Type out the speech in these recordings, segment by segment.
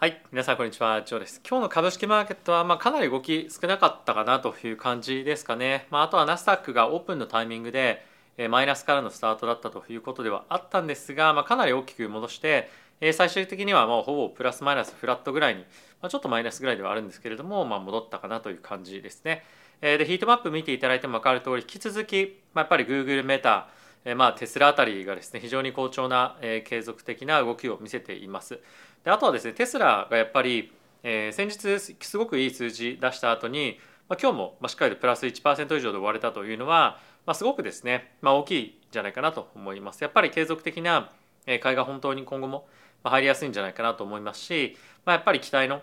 はい皆さんこんにちはジョーです。今日の株式マーケットはまあかなり動き少なかったかなという感じですかね、まあ、あとはナスダックがオープンのタイミングでマイナスからのスタートだったということではあったんですが、まあ、かなり大きく戻して最終的にはもうほぼプラスマイナスフラットぐらいに、まあ、ちょっとマイナスぐらいではあるんですけれども、まあ、戻ったかなという感じですね。でヒートマップ見ていただいても分かる通り引き続き、まあ、やっぱり Google メタまあ、テスラあたりがですね非常に好調な、え継続的な動きを見せています。であとはですねテスラがやっぱり、えー、先日すごくいい数字出した後に、まあ、今日も、しっかりとプラス1%以上で終われたというのは、まあ、すごくですね、まあ、大きいんじゃないかなと思います。やっぱり継続的な買いが本当に今後も入りやすいんじゃないかなと思いますし、まあ、やっぱり期待の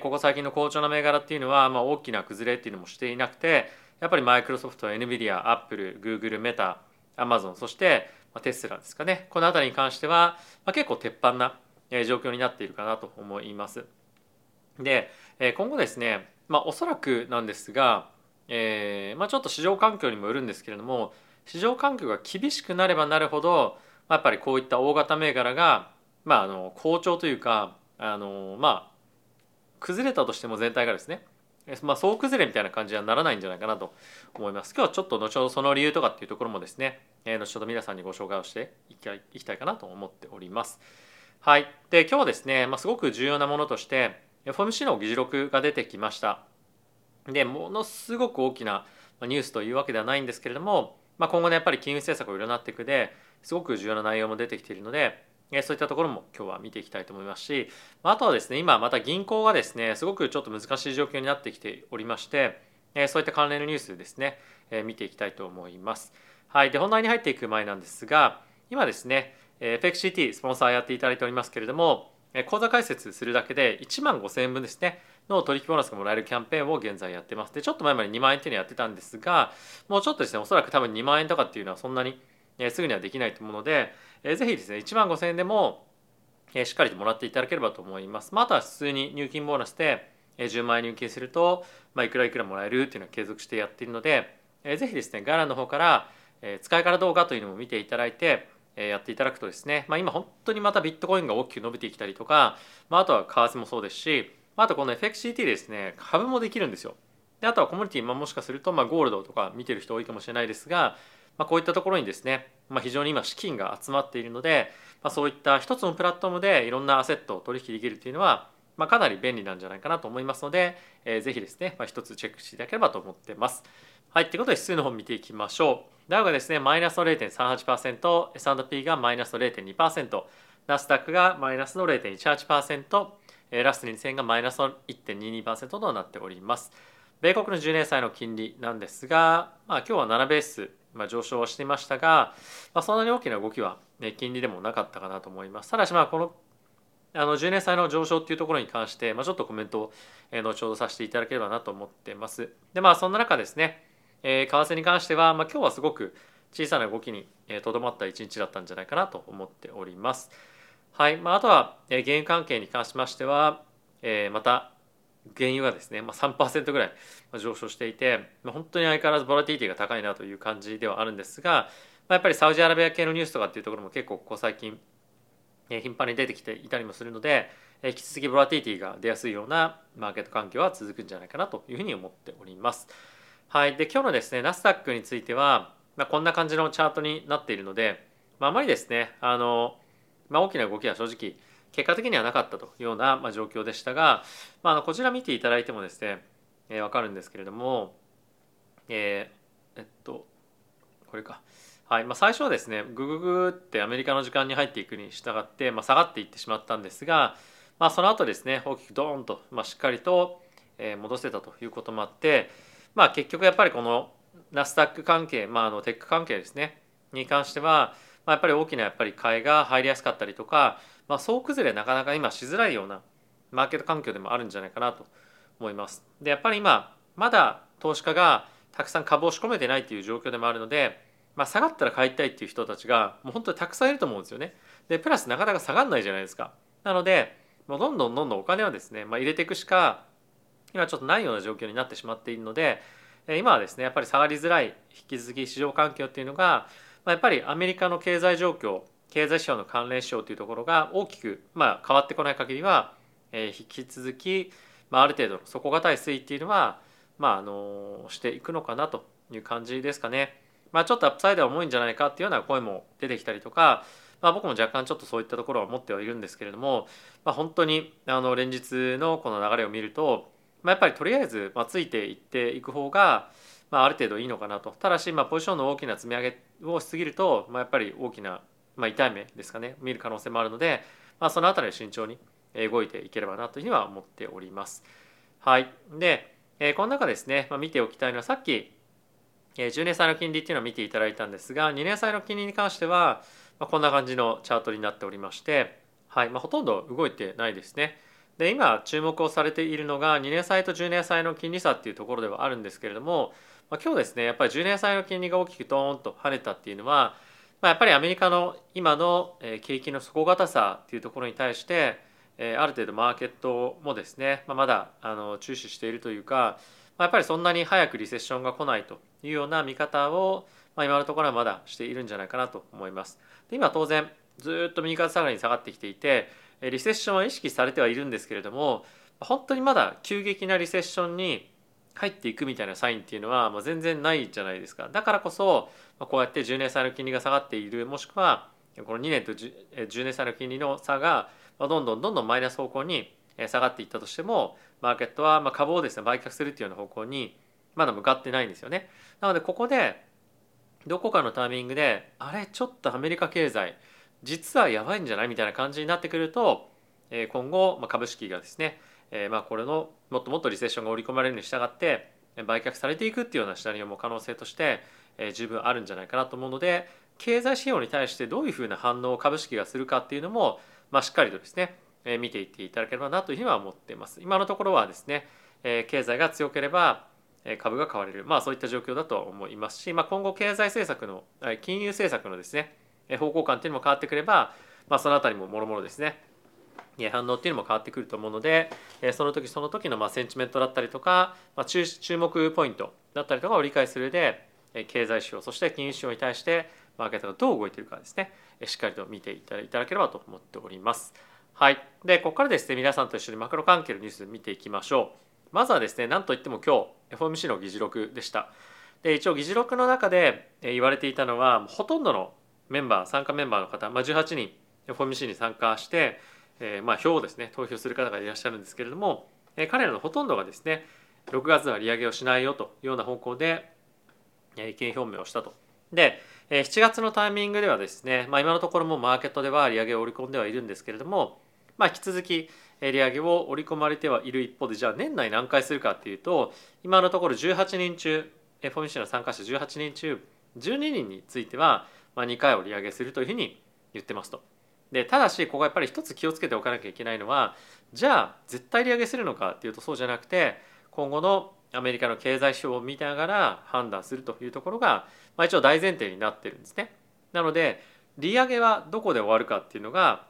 ここ最近の好調な銘柄っていうのは、まあ、大きな崩れっていうのもしていなくてやっぱりマイクロソフト、エヌビディア、アップル、グーグル、メタ、アマゾンそしてテスラですかねこの辺りに関しては、まあ、結構鉄板な状況になっているかなと思います。で今後ですね、まあ、おそらくなんですが、えーまあ、ちょっと市場環境にもよるんですけれども市場環境が厳しくなればなるほど、まあ、やっぱりこういった大型銘柄が、まあ、あの好調というかあの、まあ、崩れたとしても全体がですねまあ、総崩れみたいな感じにはならないんじゃないかなと思います。今日はちょっと後ほどその理由とかっていうところもですね、えー、後ほど皆さんにご紹介をしていきたいかなと思っております。はい。で、今日はですね、まあ、すごく重要なものとして、FOMC の議事録が出てきました。で、ものすごく大きなニュースというわけではないんですけれども、まあ、今後ね、やっぱり金融政策を占っていくですごく重要な内容も出てきているので、そういったところも今日は見ていきたいと思いますしあとはですね今また銀行がですねすごくちょっと難しい状況になってきておりましてそういった関連のニュースですね見ていきたいと思います。はい、で本題に入っていく前なんですが今ですね FXCT スポンサーやっていただいておりますけれども口座開設するだけで1万5000円分ですねの取引ボーナスがもらえるキャンペーンを現在やってます。でちょっと前まで2万円っていうのやってたんですがもうちょっとですねおそらく多分2万円とかっていうのはそんなにすぐにはできないと思うのでえー、ぜひですね1万5000円でも、えー、しっかりともらっていただければと思います。まあ、とは普通に入金ボーナスで、えー、10万円入金すると、まあ、いくらいくらもらえるっていうのは継続してやっているので、えー、ぜひですね概要欄の方から、えー、使い方動画というのも見ていただいて、やっていただくとですね、まあ、今本当にまたビットコインが大きく伸びてきたりとか、まあ、あとは為替もそうですしまあとこの FXCT ですね株もできるんですよ。であとはコミュニティ、まあ、もしかすると、まあ、ゴールドとか見てる人多いかもしれないですが、まあ、こういったところにですね、まあ、非常に今資金が集まっているので、まあ、そういった一つのプラットフォームでいろんなアセットを取引できるというのは、まあ、かなり便利なんじゃないかなと思いますので、えー、ぜひですね、まあ、一つチェックしていただければと思ってます。はい、ということで指数の方見ていきましょう。ダウがですね、マイナスの0.38%、S&P がマイナスの0.2%、ナスダックがマイナスの0.18%、ラスト2000がマイナスの1.22%となっております。米国の10年債の金利なんですが、まあ、今日は7ベースまあ、上昇していましたが、まあ、そんなに大きな動きは、ね、金利でもなかったかなと思います。ただしまあこのあの10年債の上昇っていうところに関して、まあ、ちょっとコメントを、後ほどさせていただければなと思ってます。でまあそんな中ですね、えー、為替に関しては、まあ、今日はすごく小さな動きにとどまった一日だったんじゃないかなと思っております。はいまあ、あとは、えー、原油関係に関しましては、えー、また原油がですね、まあ、3%ぐらい上昇していて、まあ、本当に相変わらずボラティティが高いなという感じではあるんですが、まあ、やっぱりサウジアラビア系のニュースとかっていうところも結構ここ最近頻繁に出てきていたりもするので引き続きボラティリティが出やすいようなマーケット環境は続くんじゃないかなというふうに思っております。はい、で今日のですねナスダックについては、まあ、こんな感じのチャートになっているので、まあ、あまりですねあの、まあ、大きな動きは正直結果的にはなかったというような、ま、状況でしたが、まあ、こちら見ていただいてもですね、えー、分かるんですけれども、えー、えっとこれか。はいまあ、最初はですねグググってアメリカの時間に入っていくに従って、まあ、下がっていってしまったんですが、まあ、その後ですね大きくドーンと、まあ、しっかりと戻せたということもあって、まあ、結局やっぱりこのナスダック関係、まあ、あのテック関係ですねに関しては、まあ、やっぱり大きなやっぱり買いが入りやすかったりとか、まあ、総崩れなかなか今しづらいようなマーケット環境でもあるんじゃないかなと思います。でやっぱり今まだ投資家がたくさん株を仕込めてないっていう状況でもあるので、まあ、下がったら買いたいっていう人たちがもう本当にたくさんいると思うんですよね。でプラスなかなか下がらないじゃないですか。なのでもうどんどんどんどんお金はですね、まあ、入れていくしか今ちょっとないような状況になってしまっているので今はですねやっぱり下がりづらい引き続き市場環境っていうのが、まあ、やっぱりアメリカの経済状況経済指標の関連指標というところが大きく、まあ、変わってこない限りはえ引き続き、まあ、ある程度底堅い推移っていうのは、まあ、あのしていくのかなという感じですかね。まあ、ちょっとアップサイドは重いんじゃないかっていうような声も出てきたりとか、まあ、僕も若干ちょっとそういったところは持ってはいるんですけれども、まあ、本当にあの連日のこの流れを見ると、まあ、やっぱりとりあえずまあついていっていく方が、まあ、ある程度いいのかなと。ただしまあポジションの大きな積み上げをしすぎると、まあ、やっぱり大きな、まあ、痛い目ですかね。見る可能性もあるので、まあ、その辺り慎重に動いていければなというふうには思っております。はい、で、えー、この中ですね、まあ、見ておきたいのはさっき10年債の金利っていうのを見ていただいたんですが2年債の金利に関しては、こんな感じのチャートになっておりまして、はいまあ、ほとんど動いてないですね。で今注目をされているのが2年債と10年債の金利差っていうところではあるんですけれども、まあ、今日ですねやっぱり10年債の金利が大きくドーンと跳ねたっていうのは、まあ、やっぱりアメリカの今の景気の底堅さっていうところに対してある程度マーケットもですね、まあ、まだあの注視しているというかやっぱりそんなに早くリセッションが来ないというような見方を、まあ、今のところはまだしているんじゃないかなと思います。で今当然ずっと右肩下がりに下がってきていてリセッションは意識されてはいるんですけれども本当にまだ急激なリセッションに入っていくみたいなサインっていうのはもう全然ないじゃないですかだからこそこうやって10年債の金利が下がっているもしくはこの2年と 10, 年債の金利の差がどんどんどんどんマイナス方向に下がっていったとしてもマーケットはま株をですね売却するっていうような方向にまだ向かってないんですよね。なのでここでどこかのタイミングであれちょっとアメリカ経済実はやばいんじゃないみたいな感じになってくると今後株式がですねまあこれのもっともっとリセッションが織り込まれるに従って売却されていくっていうようなシナリオも可能性として十分あるんじゃないかなと思うので経済指標に対してどういうふうな反応を株式がするかっていうのも、まあ、しっかりとですね見ていっていただければなというふうには思っています。今のところはですね経済が強ければ株が買われる、まあ、そういった状況だと思いますし、まあ、今後経済政策の金融政策のですね方向感っていうのも変わってくれば、まあ、そのあたりももろもろですね反応っていうのも変わってくると思うのでその時その時のまあセンチメントだったりとか、まあ、注目ポイントだったりとかを理解する上で経済指標そして金融指標に対してマーケットがどう動いているかですねしっかりと見ていただければと思っております。はい。で、ここからですね、皆さんと一緒にマクロ関係のニュース見ていきましょう。まずはですね、なんといっても今日、FOMC の議事録でした。で、一応議事録の中で言われていたのは、ほとんどのメンバー、参加メンバーの方、まあ、18人、FOMC に参加して、えー、まあ票をですね、投票する方がいらっしゃるんですけれども、えー、彼らのほとんどがですね、6月は利上げをしないよというような方向で、え意見表明をしたと。で、7月のタイミングではですね、まあ、今のところもマーケットでは利上げを織り込んではいるんですけれども、まあ、引き続き利上げを織り込まれてはいる一方でじゃあ年内何回するかっていうと今のところ18人中 FOMC の参加者18人中12人についてはまあ2回を利上げするというふうに言ってますと。でただしここはやっぱり一つ気をつけておかなきゃいけないのはじゃあ絶対利上げするのかっていうとそうじゃなくて今後のアメリカの経済指標を見ながら判断するというところが、まあ、一応大前提になってるんですね。なので利上げはどこで終わるかっていうのが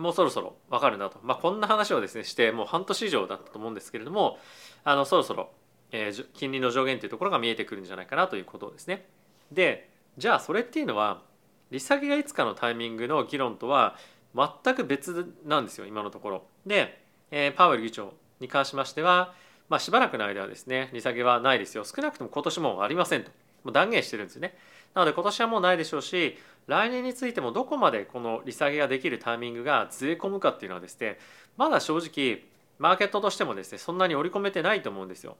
もうそろそろ分かるなと、まあ、こんな話をですねしてもう半年以上だったと思うんですけれどもあのそろそろ、えー、金利の上限というところが見えてくるんじゃないかなということですね。でじゃあそれっていうのは利下げがいつかのタイミングの議論とは全く別なんですよ今のところ。で、えー、パウエル議長に関しましては、まあ、しばらくの間はですね利下げはないですよ少なくとも今年もありませんともう断言してるんですよね。なので今年はもうないでしょうし来年についてもどこまでこの利下げができるタイミングがずれ込むかっていうのはですねまだ正直マーケットとしてもですねそんなに織り込めてないと思うんですよ。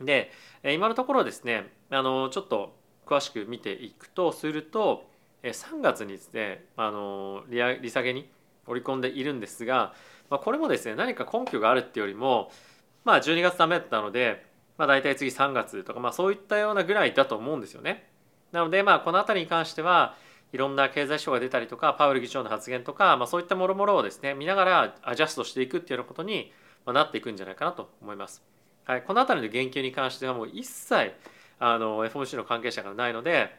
で今のところですねあのちょっと詳しく見ていくとすると3月にですねあの利下げに織り込んでいるんですが、まあ、これもですね何か根拠があるっていうよりもまあ12月ダメだったので、まあ、大体次3月とか、まあ、そういったようなぐらいだと思うんですよね。なのでまあこの辺りに関してはいろんな経済指標が出たりとかパウエル議長の発言とか、まあ、そういったもろもろをですね見ながらアジャストしていくっていうようなことになっていくんじゃないかなと思います。はい、この辺りの言及に関してはもう一切あの FOMC の関係者がないので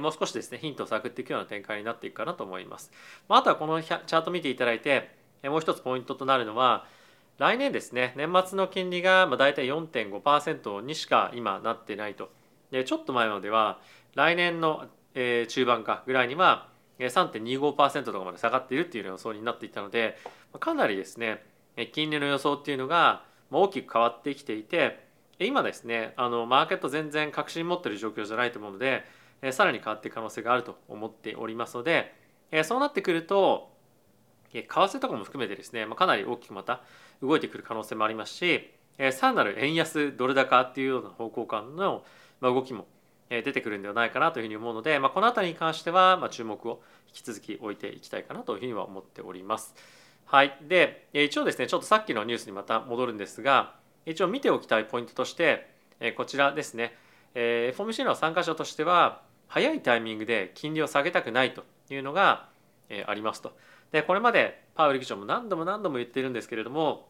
もう少しですねヒントを探っていくような展開になっていくかなと思います。まあ、あとはこのチャート見ていただいてもう一つポイントとなるのは来年ですね年末の金利が大体4.5%にしか今なってないと。でちょっと前までは来年のえー中盤かぐらいには3.25%とかまで下がっているっていう予想になっていたのでかなりですね金利の予想っていうのが大きく変わってきていて今ですねあのマーケット全然確信持ってる状況じゃないと思うのでさらに変わっていく可能性があると思っておりますのでそうなってくると為替とかも含めてですねかなり大きくまた動いてくる可能性もありますしさらなる円安ドル高っていうような方向感の動きも出てくるんではないかなというふうに思うので、まあ、この辺りに関してはま注目を引き続き置いていきたいかなというふうには思っております。はい、で一応ですねちょっとさっきのニュースにまた戻るんですが一応見ておきたいポイントとしてこちらですね FOMC の参加者としては早いタイミングで金利を下げたくないというのがありますと。でこれまでパウエル議長も何度も何度も言っているんですけれども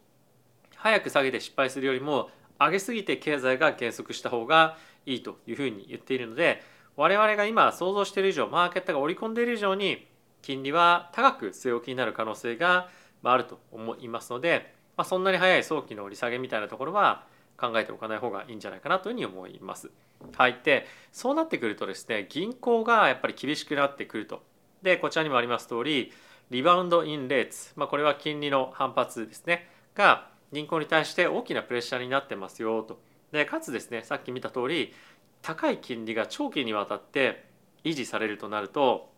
早く下げて失敗するよりも上げすぎて経済が減速した方がいいというふうに言っているので我々が今想像している以上マーケットが織り込んでいる以上に金利は高く据え置きになる可能性があると思いますので、まあ、そんなに早い早期の利下げみたいなところは考えておかない方がいいんじゃないかなというふうに思います。はい、でそうなってくるとですね銀行がやっぱり厳しくなってくると。でこちらにもあります通りリバウンド・イン・レーツ、まあ、これは金利の反発ですねが銀行に対して大きなプレッシャーになってますよと。でかつですねさっき見た通り高い金利が長期にわたって維持されるとなると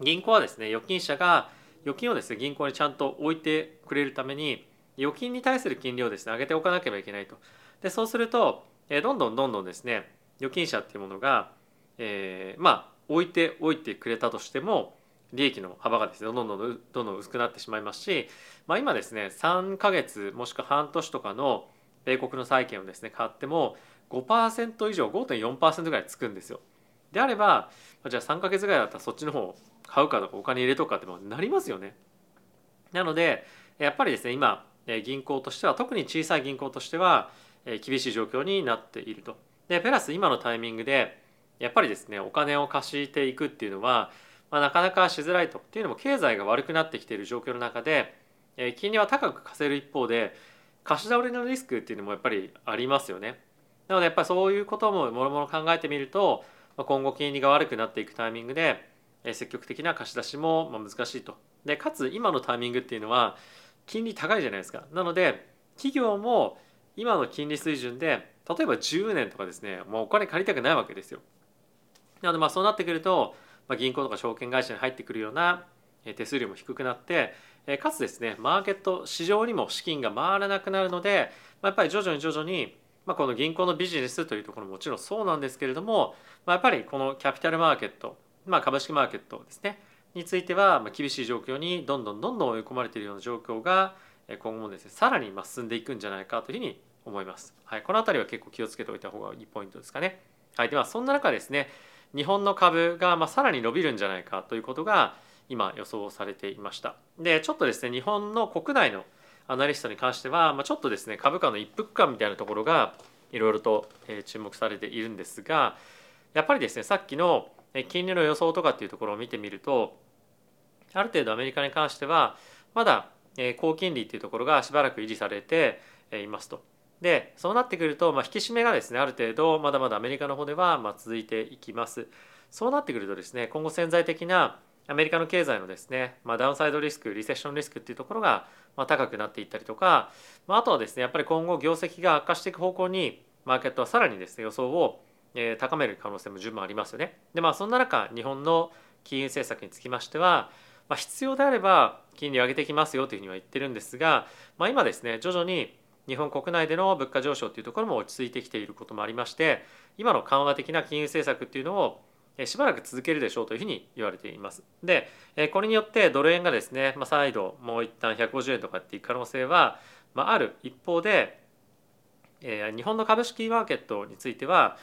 銀行はですね預金者が預金をですね銀行にちゃんと置いてくれるために預金に対する金利をですね上げておかなければいけないと。でそうすると、えどんどんどんどんですね預金者っていうものが、えー、まあ置いておいてくれたとしても利益の幅がですねどんどんどんどん薄くなってしまいますし、まあ、今ですね3ヶ月もしくは半年とかの米国の債券をですね買っても5%以上5.4%ぐらいつくんですよ。であればじゃあ3か月ぐらいだったらそっちの方を買うかとかお金入れとくかってなりますよね。なのでやっぱりですね今銀行としては特に小さい銀行としては厳しい状況になっていると。でプラス今のタイミングでやっぱりですねお金を貸していくっていうのは、まあ、なかなかしづらいとっていうのも経済が悪くなってきている状況の中で金利は高く貸せる一方で貸し倒れのリスクっていうのもやっぱりありますよね。なのでやっぱりそういうことももろもろ考えてみると今後金利が悪くなっていくタイミングで積極的な貸し出しも難しいと。でかつ今のタイミングっていうのは金利高いじゃないですか。なので企業も今の金利水準で例えば10年とかですねもうお金借りたくないわけですよ。なのでまあそうなってくると、まあ、銀行とか証券会社に入ってくるような手数料も低くなってかつですねマーケット市場にも資金が回らなくなるので、まあ、やっぱり徐々に徐々にまあ、この銀行のビジネスというところももちろんそうなんですけれども、まあ、やっぱりこのキャピタルマーケット、まあ、株式マーケットですねについては厳しい状況にどんどんどんどん追い込まれているような状況が今後もですねさらに進んでいくんじゃないかというふうに思います。はい、この辺りは結構気をつけておいた方がいいポイントですかね。はい、ではそんな中ですね日本の株がまあさらに伸びるんじゃないかということが今予想されていました。でちょっとですね日本の国内のアナリストに関しては、まあ、ちょっとですね株価の一服感みたいなところがいろいろと注目されているんですがやっぱりですねさっきの金利の予想とかっていうところを見てみるとある程度アメリカに関してはまだ高金利っていうところがしばらく維持されていますと。でそうなってくると、まあ、引き締めがですねある程度まだまだアメリカの方ではま続いていきます。そうなってくるとですね今後潜在的なアメリカの経済のですね、まあ、ダウンサイドリスクリセッションリスクっていうところがま高くなっていったりとか、まあ、あとはですねやっぱり今後業績が悪化していく方向にマーケットはさらにですね予想を高める可能性も十分ありますよね。でまあそんな中日本の金融政策につきましては、まあ、必要であれば金利を上げていきますよというふうには言ってるんですが、まあ、今ですね徐々に日本国内での物価上昇というところも落ち着いてきていることもありまして今の緩和的な金融政策っていうのをしばらく続けるでしょうというふうに言われています。でこれによってドル円がですね、まあ、再度もう一旦150円とかっていう可能性は、まあ、ある一方でえ日本の株式マーケットについては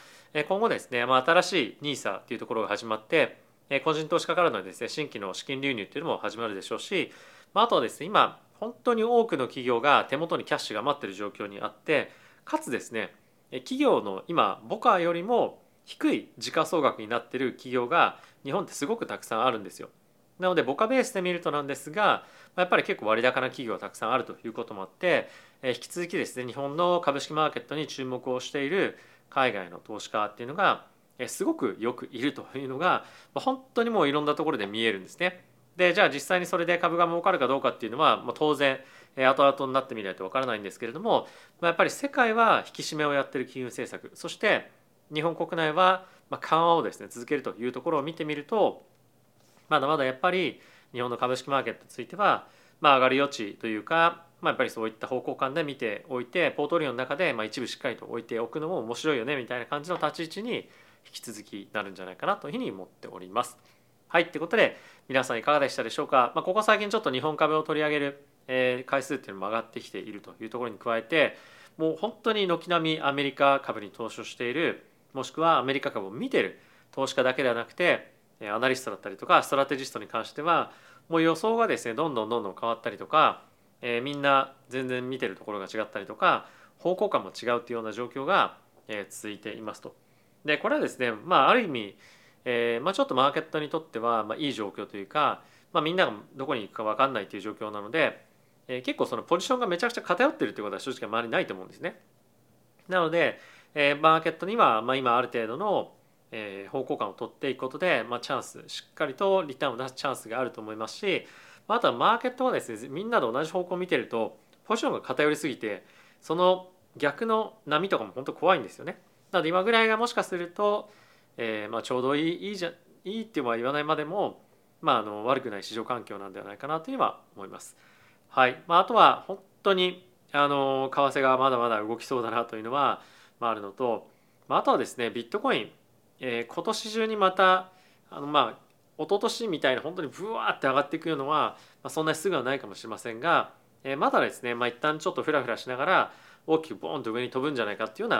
今後ですね、まあ、新しい NISA というところが始まって個人投資家からのですね新規の資金流入というのも始まるでしょうしまああとはですね今本当に多くの企業が手元にキャッシュが待っている状況にあってかつですね企業の今ボカよりも低い時価総額になっている企業が日本ってすごくたくさんあるんですよ。なのでボカベースで見るとなんですがやっぱり結構割高な企業がたくさんあるということもあって引き続きですね日本の株式マーケットに注目をしている海外の投資家っていうのがすごくよくいるというのが本当にもういろんなところで見えるんですね。でじゃあ実際にそれで株が儲かるかどうかっていうのは、当然後々になってみないとわからないんですけれども、やっぱり世界は引き締めをやってる金融政策そして日本国内は緩和をですね続けるというところを見てみるとまだまだやっぱり日本の株式マーケットについては、まあ、上がる余地というか、まあ、やっぱりそういった方向感で見ておいてポートリオの中でまあ一部しっかりと置いておくのも面白いよねみたいな感じの立ち位置に引き続きなるんじゃないかなというふうに思っております。はいってことで皆さんいかがでしたでしょうか、まあ、ここ最近ちょっと日本株を取り上げる、えー、回数っていうのも上がってきているというところに加えてもう本当に軒並みアメリカ株に投資をしているもしくはアメリカ株を見てる投資家だけではなくてアナリストだったりとかストラテジストに関してはもう予想がですねどんどんどんどん変わったりとか、えー、みんな全然見てるところが違ったりとか方向感も違うというような状況が、えー、続いていますと。でこれはですねまあある意味、えーまあ、ちょっとマーケットにとっては、まあ、いい状況というか、まあ、みんながどこに行くか分かんないという状況なので、えー、結構そのポジションがめちゃくちゃ偏ってるということは正直周りないと思うんですね。なので、えー、マーケットには、まあ、今ある程度のえー、方向感を取っていくことで、まあ、チャンスしっかりとリターンを出すチャンスがあると思いますしまあとはマーケットはですねみんなで同じ方向を見てるとポジションが偏りすぎてその逆の波とかも本当怖いんですよね。なので今ぐらいがもしかすると、えー、まあちょうどいいいいじゃいいっては言わないまでも、まあ、あの悪くない市場環境なんではないかなというのは思います。はいまあ、あとは本当にあの為替がまだまだ動きそうだなというのは、まあ、るのと、まあ、あとはですねビットコイン。えー、今年中にまたあのまあ一昨年みたいな本当にブワーって上がっていくのは、まあ、そんなにすぐはないかもしれませんが、えー、まだですね、まあ、一旦ちょっとフラフラしながら大きくボーンと上に飛ぶんじゃないかっていうよ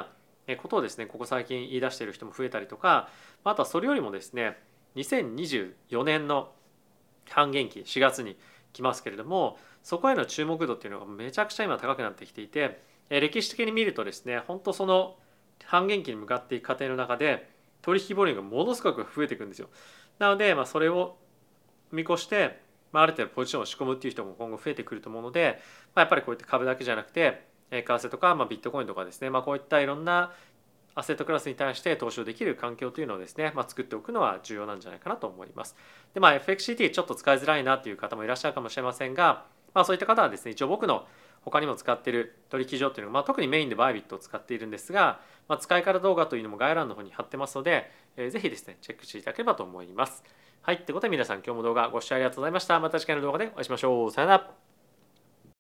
うなことをですねここ最近言い出している人も増えたりとかあとはそれよりもですね2024年の半減期4月に来ますけれどもそこへの注目度っていうのがめちゃくちゃ今高くなってきていて歴史的に見るとですね本当その半減期に向かっていく過程の中で取引ボリュームがものすごく増えていくんですよ。なので、まあ、それを見越して、まあ、ある程度ポジションを仕込むっていう人も今後増えてくると思うので、まあ、やっぱりこういった株だけじゃなくて為替とか、まあ、ビットコインとかですね、まあ、こういったいろんなアセットクラスに対して投資をできる環境というのをですね、まあ、作っておくのは重要なんじゃないかなと思います。で、まあ、FXCT ちょっと使いづらいなという方もいらっしゃるかもしれませんが、まあ、そういった方はですね、一応僕の他にも使ってる取引所というのが、まあ、特にメインでバイビットを使っているんですが、まあ、使い方動画というのも概要欄の方に貼ってますので、えー、ぜひですねチェックしていただければと思います。はい、ってことで皆さん今日も動画ご視聴ありがとうございました。また次回の動画でお会いしましょう。さよなら。